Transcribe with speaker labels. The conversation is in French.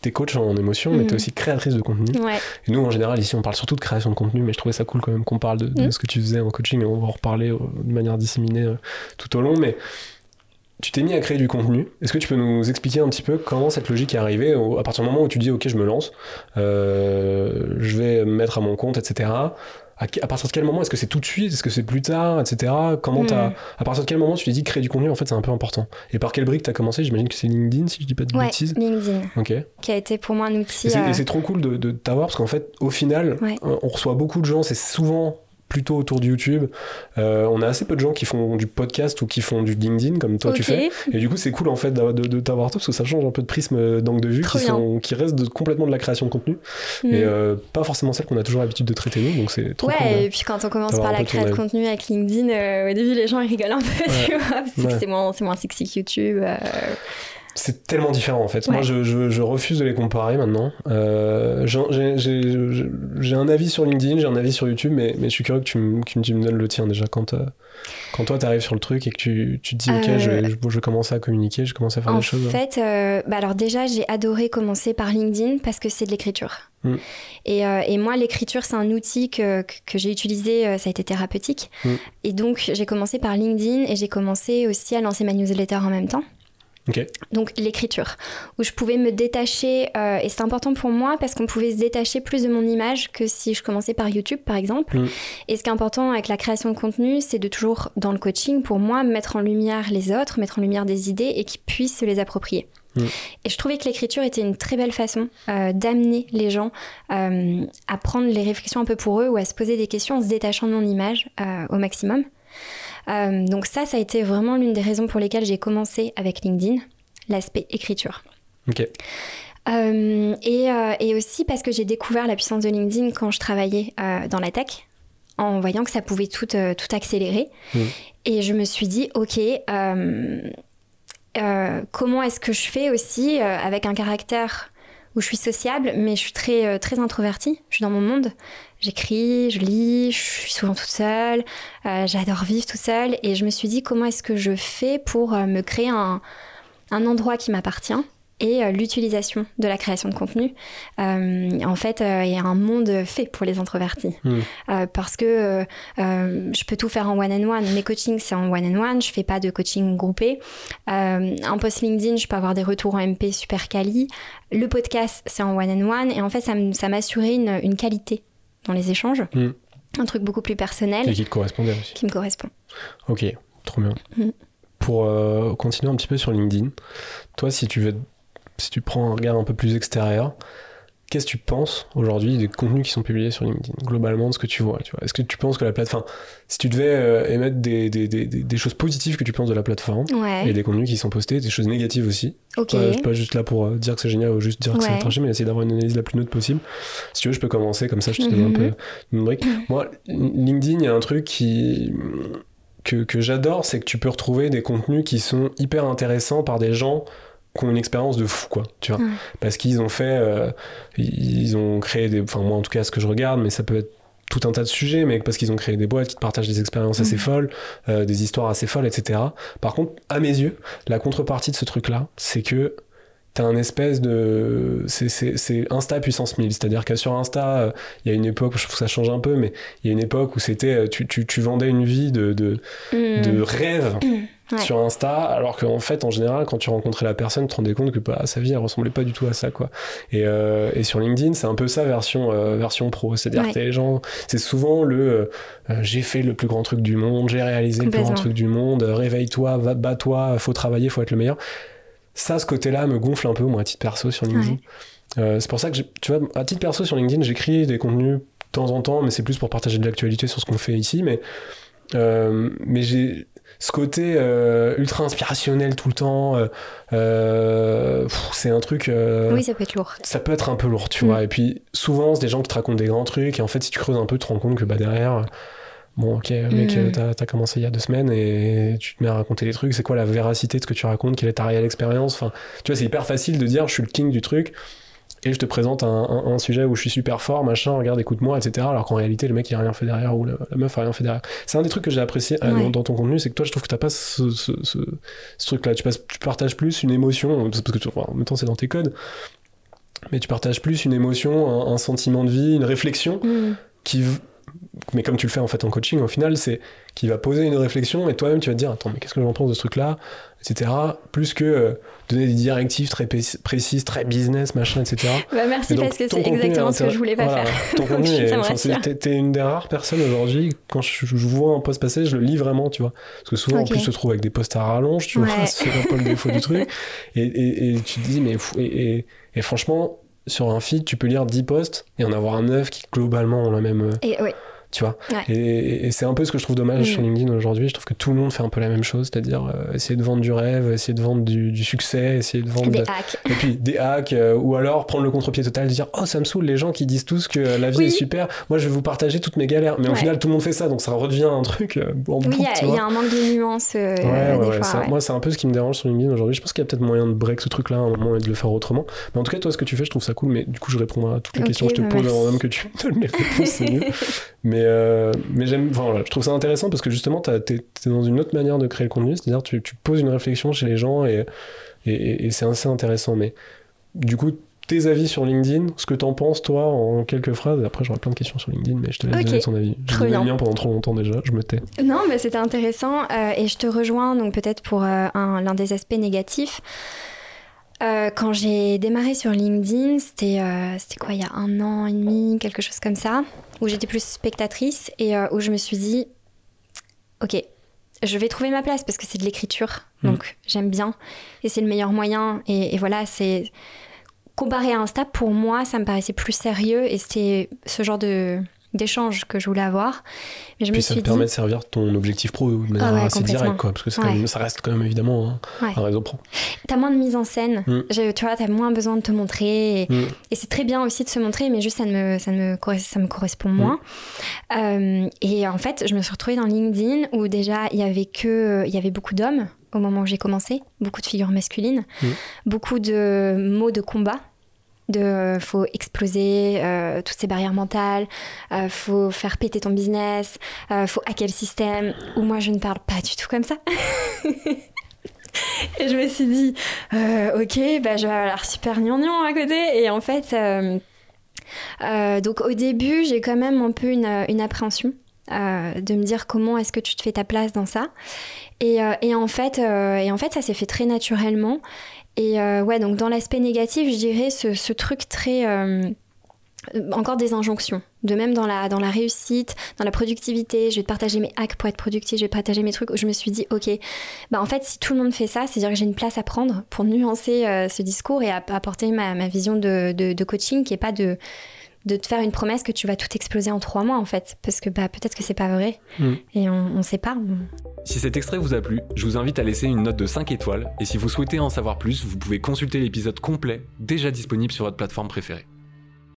Speaker 1: T'es coach en émotion, mais t'es
Speaker 2: Mhm.
Speaker 1: aussi créatrice de contenu.
Speaker 2: Ouais.
Speaker 1: Et nous, en général, ici, on parle surtout de création de contenu, mais je trouvais ça cool quand même qu'on parle de, de
Speaker 2: Mhm.
Speaker 1: ce que tu faisais en coaching, et on va en reparler euh, de manière disséminée euh, tout au long. Mais tu t'es mis à créer du contenu. Est-ce que tu peux nous expliquer un petit peu comment cette logique est arrivée à partir du moment où tu dis, OK, je me lance, euh, je vais me mettre à mon compte, etc. À, partir de quel moment Est-ce que c'est tout de suite? Est-ce que c'est plus tard, etc. Comment t'as-
Speaker 2: Mhm.
Speaker 1: À partir de quel moment tu t'es dit créer du contenu, en fait, c'est un peu important? Et par quelle brique t'as commencé? J'imagine que c'est LinkedIn, si je dis pas de
Speaker 2: Ouais,
Speaker 1: bêtises.
Speaker 2: LinkedIn,
Speaker 1: Ok.
Speaker 2: qui a été pour moi un
Speaker 1: Et
Speaker 2: outil.
Speaker 1: c'est
Speaker 2: euh,
Speaker 1: et c'est trop cool de, de t'avoir parce qu'en fait, au final,
Speaker 2: Ouais.
Speaker 1: euh, on reçoit beaucoup de gens, c'est souvent plutôt autour de YouTube. Euh, on a assez peu de gens qui font du podcast ou qui font du LinkedIn comme toi tu fais. Et du coup, c'est cool en fait d'avoir- de, de t'avoir toi parce que ça change un peu de prisme d'angle de vue
Speaker 2: Trop
Speaker 1: qui, sont, qui reste de- complètement de la création de contenu
Speaker 2: Mm.
Speaker 1: et euh, pas forcément celle qu'on a toujours l'habitude de traiter nous. Donc c'est trop
Speaker 2: Ouais,
Speaker 1: cool.
Speaker 2: et puis quand on commence par la création de contenu avec LinkedIn, euh, au début les gens ils rigolent un peu,
Speaker 1: Ouais.
Speaker 2: tu vois, parce que c'est moins, c'est moins sexy que YouTube. Euh,
Speaker 1: C'est tellement différent en fait.
Speaker 2: Ouais.
Speaker 1: Moi, je, je- je refuse de les comparer maintenant. Euh, j'ai- un avis sur LinkedIn, j'ai un avis sur YouTube, mais, mais je suis curieux que tu, me- que tu me donnes le tien déjà. Quand, euh, quand toi, tu arrives sur le truc et que tu, tu te dis, ok,
Speaker 2: Euh,
Speaker 1: je, vais, je, je vais commencer à communiquer, je commence à faire
Speaker 2: En
Speaker 1: des choses. hein.
Speaker 2: fait, euh, bah alors déjà, j'ai adoré commencer par LinkedIn parce que c'est de l'écriture.
Speaker 1: Mm.
Speaker 2: Et, euh, et moi, l'écriture, c'est un outil que, que, j'ai utilisé, euh, ça a été thérapeutique.
Speaker 1: Mm.
Speaker 2: Et donc, j'ai commencé par LinkedIn et j'ai commencé aussi à lancer ma newsletter en même temps. Donc, l'écriture, où je pouvais me détacher, euh, et c'est important pour moi parce qu'on pouvait se détacher plus de mon image que si je commençais par YouTube, par exemple.
Speaker 1: Mm.
Speaker 2: Et ce qui est important avec la création de contenu, c'est de toujours, dans le coaching, pour moi, mettre en lumière les autres, mettre en lumière des idées et qu'ils puissent se les approprier.
Speaker 1: Mm.
Speaker 2: Et je trouvais que l'écriture était une très belle façon euh, d'amener les gens euh, à prendre les réflexions un peu pour eux ou à se poser des questions en se détachant de mon image au maximum. Euh, donc ça, ça a été vraiment l'une des raisons pour lesquelles j'ai commencé avec LinkedIn, l'aspect écriture.
Speaker 1: Ok.
Speaker 2: Euh, et, euh, et aussi parce que j'ai découvert la puissance de LinkedIn quand je travaillais dans la tech, en voyant que ça pouvait tout, tout accélérer.
Speaker 1: Mm.
Speaker 2: Et je me suis dit, ok, comment est-ce que je fais aussi avec un caractère où je suis sociable, mais je suis très, euh, très introvertie, je suis dans mon monde. J'écris, je lis, je suis souvent toute seule, euh, j'adore vivre toute seule. Et je me suis dit, comment est-ce que je fais pour euh, me créer un, un endroit qui m'appartient? Et euh, l'utilisation de la création de contenu. Euh, en fait, euh, il y a un monde fait pour les introvertis.
Speaker 1: Mm.
Speaker 2: Euh, parce que je peux tout faire en one-on-one. Mes coachings, c'est en one-on-one. Je fais pas de coaching groupé. Un post LinkedIn, je peux avoir des retours en MP super quali. Le podcast, c'est en one-on-one. Et en fait, ça m'assurait une, une qualité dans les échanges.
Speaker 1: Mm.
Speaker 2: Un truc beaucoup plus personnel
Speaker 1: Et qui te correspondait aussi.
Speaker 2: qui me correspond.
Speaker 1: Ok, trop bien.
Speaker 2: Mm.
Speaker 1: Pour euh, continuer un petit peu sur LinkedIn, toi, si tu veux, si tu prends un regard un peu plus extérieur, qu'est-ce que tu penses aujourd'hui des contenus qui sont publiés sur LinkedIn Globalement, de ce que tu vois, tu vois? Est-ce que tu penses que la plateforme, si tu devais euh, émettre des, des, des, des- choses positives que tu penses de la plateforme
Speaker 2: Ouais.
Speaker 1: et des contenus qui sont postés, des choses négatives aussi.
Speaker 2: Ok.
Speaker 1: Pas- pas juste là pour euh, dire que c'est génial ou juste dire que c'est tranché, mais essayer d'avoir une analyse la plus neutre possible. Si tu veux, je peux commencer comme ça, je te donne un
Speaker 2: Mhm.
Speaker 1: peu une brique. Moi, LinkedIn, il y a un truc qui que, que j'adore, c'est que tu peux retrouver des contenus qui sont hyper intéressants par des gens qui ont une expérience de fou, quoi, tu vois. Parce qu'ils ont fait, euh, ils ont créé des, enfin moi en tout cas ce que je regarde, mais ça peut être tout un tas de sujets, mais parce qu'ils ont créé des boîtes qui te partagent des expériences assez
Speaker 2: Mhm.
Speaker 1: folles, euh, des histoires assez folles, etc. Par contre, à mes yeux, la contrepartie de ce truc-là, c'est que t'as un espèce de... C'est- C'est c'est Insta puissance 1000, c'est-à-dire que sur Insta, euh, il y a une époque, je trouve que ça change un peu, mais il y a une époque où c'était... euh, Tu, tu, tu vendais une vie de, de,
Speaker 2: Mm.
Speaker 1: de rêve
Speaker 2: Ouais.
Speaker 1: sur Insta, alors qu'en fait, en général, quand tu rencontrais la personne, tu te rendais compte que bah, sa vie, elle ressemblait pas du tout à ça, quoi. Et, euh, et sur LinkedIn, c'est un peu ça version, euh, version pro. C'est-à-dire
Speaker 2: Ouais.
Speaker 1: que les gens, c'est souvent le euh, j'ai fait le plus grand truc du monde, j'ai réalisé le plus grand truc du monde, réveille-toi, va- bats-toi, faut travailler, faut être le meilleur. Ça, ce côté-là me gonfle un peu, moi, à titre perso sur LinkedIn. Euh, c'est pour ça que, tu vois, à titre perso sur LinkedIn, j'écris des contenus de temps en temps, mais c'est plus pour partager de l'actualité sur ce qu'on fait ici. Mais, euh, mais j'ai ce côté euh, ultra inspirationnel tout le temps, c'est un truc.
Speaker 2: Oui, ça peut être lourd.
Speaker 1: ça peut être un peu lourd, tu
Speaker 2: Mm.
Speaker 1: vois. Et puis souvent, c'est des gens qui te racontent des grands trucs, et en fait, si tu creuses un peu, tu te rends compte que bah, derrière, bon, ok, mec,
Speaker 2: Mm.
Speaker 1: euh, t'as t'as commencé il y a deux semaines et tu te mets à raconter des trucs. C'est quoi la véracité de ce que tu racontes? Quelle est ta réelle expérience? Enfin, tu vois, c'est hyper facile de dire je suis le king du truc. Et je te présente un, un- un sujet où je suis super fort, machin, regarde, écoute-moi, etc. Alors qu'en réalité, le mec, il a rien fait derrière, ou la, la meuf a rien fait derrière. C'est un des trucs que j'ai apprécié euh,
Speaker 2: Ouais.
Speaker 1: dans, dans ton contenu, c'est que toi, je trouve que t'as pas ce, ce, ce- ce truc-là. Tu, passes- tu partages plus une émotion, parce que tu, enfin, en même temps, c'est dans tes codes, mais tu partages plus une émotion, un, un sentiment de vie, une réflexion
Speaker 2: Mm.
Speaker 1: qui. Mais comme tu le fais en fait en coaching, au final, c'est qui va poser une réflexion et toi-même, tu vas te dire Attends, mais qu'est-ce que j'en pense de ce truc-là etc. Plus que euh, donner des directives très précises, très business, machin, etc.
Speaker 2: Bah, merci
Speaker 1: Et donc,
Speaker 2: parce que c'est exactement
Speaker 1: est
Speaker 2: ce que je voulais pas
Speaker 1: voilà,
Speaker 2: faire.
Speaker 1: Ton contenu,
Speaker 2: rassure.
Speaker 1: t'es une des rares personnes aujourd'hui, quand je, je vois un post passer, je le lis vraiment, tu vois. Parce que souvent, en
Speaker 2: Ok.
Speaker 1: plus, se trouve avec des posts à rallonge, tu
Speaker 2: Ouais.
Speaker 1: vois, c'est un peu le défaut du truc. Et, et- et tu te dis, mais et- et franchement, sur un feed, tu peux lire 10 posts et en avoir un 9 qui globalement ont la même. euh,
Speaker 2: Et
Speaker 1: tu vois.
Speaker 2: Ouais.
Speaker 1: Et, et c'est un peu ce que je trouve dommage
Speaker 2: Mm.
Speaker 1: sur LinkedIn aujourd'hui. Je trouve que tout le monde fait un peu la même chose, c'est-à-dire euh, essayer de vendre du rêve, essayer de vendre du, du succès, essayer de vendre.
Speaker 2: des
Speaker 1: de-
Speaker 2: hacks.
Speaker 1: et puis des hacks, euh, ou alors prendre le contre-pied total, dire Oh, ça me saoule les gens qui disent tous que la vie
Speaker 2: Oui.
Speaker 1: est super, moi je vais vous partager toutes mes galères. Mais au
Speaker 2: Ouais.
Speaker 1: final, tout le monde fait ça, donc ça redevient un truc euh, en
Speaker 2: Oui,
Speaker 1: boucle,
Speaker 2: il y, a- y un manque de nuances euh,
Speaker 1: Ouais, ouais,
Speaker 2: des
Speaker 1: ouais,
Speaker 2: fois.
Speaker 1: ça-. Moi, c'est un peu ce qui me dérange sur LinkedIn aujourd'hui. Je pense qu'il y a peut-être moyen de break ce truc-là à un moment et de le faire autrement. Mais en tout cas, toi, ce que tu fais, je trouve ça cool. Mais du coup, je réponds à toutes les questions que je te
Speaker 2: bah,
Speaker 1: pose avant même que tu me donnes les réponses. Mais, euh, mais j'aime, enfin, voilà, je trouve ça intéressant parce que justement, t'es es dans une autre manière de créer le contenu. C'est-à-dire, tu, tu poses une réflexion chez les gens et, et, c'est assez intéressant. Mais du coup, tes avis sur LinkedIn, ce que t'en penses, toi, en quelques phrases. Et après, j'aurai plein de questions sur LinkedIn, mais je te laisse
Speaker 2: Ok.
Speaker 1: donner ton avis. J'ai le mien pendant trop longtemps déjà, je me tais.
Speaker 2: Non, mais c'était intéressant euh, et je te rejoins donc peut-être pour euh, un- l'un des aspects négatifs. Euh, quand j'ai démarré sur LinkedIn, c'était c'était quoi, il y a un an et demi, quelque chose comme ça, où j'étais plus spectatrice et euh, où je me suis dit, ok, je vais trouver ma place parce que c'est de l'écriture,
Speaker 1: Mm.
Speaker 2: donc j'aime bien et c'est le meilleur moyen. Et, et voilà, c'est comparé à Insta, pour moi, ça me paraissait plus sérieux et c'était ce genre de d'échange que je voulais avoir. Mais je
Speaker 1: Puis
Speaker 2: me
Speaker 1: ça
Speaker 2: suis
Speaker 1: te permet
Speaker 2: dit,
Speaker 1: de servir ton objectif pro de manière
Speaker 2: Ah ouais,
Speaker 1: assez directe, quoi. Parce que
Speaker 2: Ouais.
Speaker 1: même- ça reste quand même évidemment hein,
Speaker 2: Ouais.
Speaker 1: un réseau pro.
Speaker 2: T'as moins de mise en scène.
Speaker 1: Mm.
Speaker 2: Tu vois, t'as moins besoin de te montrer. Et,
Speaker 1: Mm.
Speaker 2: et c'est très bien aussi de se montrer, mais juste ça ne me, ça ne me, ça me correspond
Speaker 1: Mm.
Speaker 2: moins. Euh, et en fait, je me suis retrouvée dans LinkedIn où déjà il y avait que, il y avait beaucoup d'hommes au moment où j'ai commencé, beaucoup de figures masculines,
Speaker 1: Mm.
Speaker 2: beaucoup de mots de combat. De euh, faut exploser euh, toutes ces barrières mentales, euh, faut faire péter ton business, faut hacker le système. Ou moi je ne parle pas du tout comme ça. Et je me suis dit, ok, bah, je vais avoir super gnangnan à côté. Et en fait, donc au début, j'ai quand même un peu une, appréhension de me dire comment est-ce que tu te fais ta place dans ça. Et, en, fait, et en fait, ça s'est fait très naturellement. Et euh, ouais, donc dans l'aspect négatif, je dirais ce, truc très... euh, encore des injonctions. De même dans la, dans la réussite, dans la productivité, je vais partager mes hacks pour être productif, je vais partager mes trucs. où Je me suis dit, ok, bah en fait, si tout le monde fait ça, c'est-à-dire que j'ai une place à prendre pour nuancer euh, ce discours et apporter ma, ma vision de, de- coaching qui est pas de, de te faire une promesse que tu vas tout exploser en trois mois, en fait. Parce que bah, peut-être que c'est pas vrai.
Speaker 1: Mm.
Speaker 2: Et on, on sait pas.
Speaker 3: Si cet extrait vous a plu, je vous invite à laisser une note de 5 étoiles et si vous souhaitez en savoir plus, vous pouvez consulter l'épisode complet déjà disponible sur votre plateforme préférée.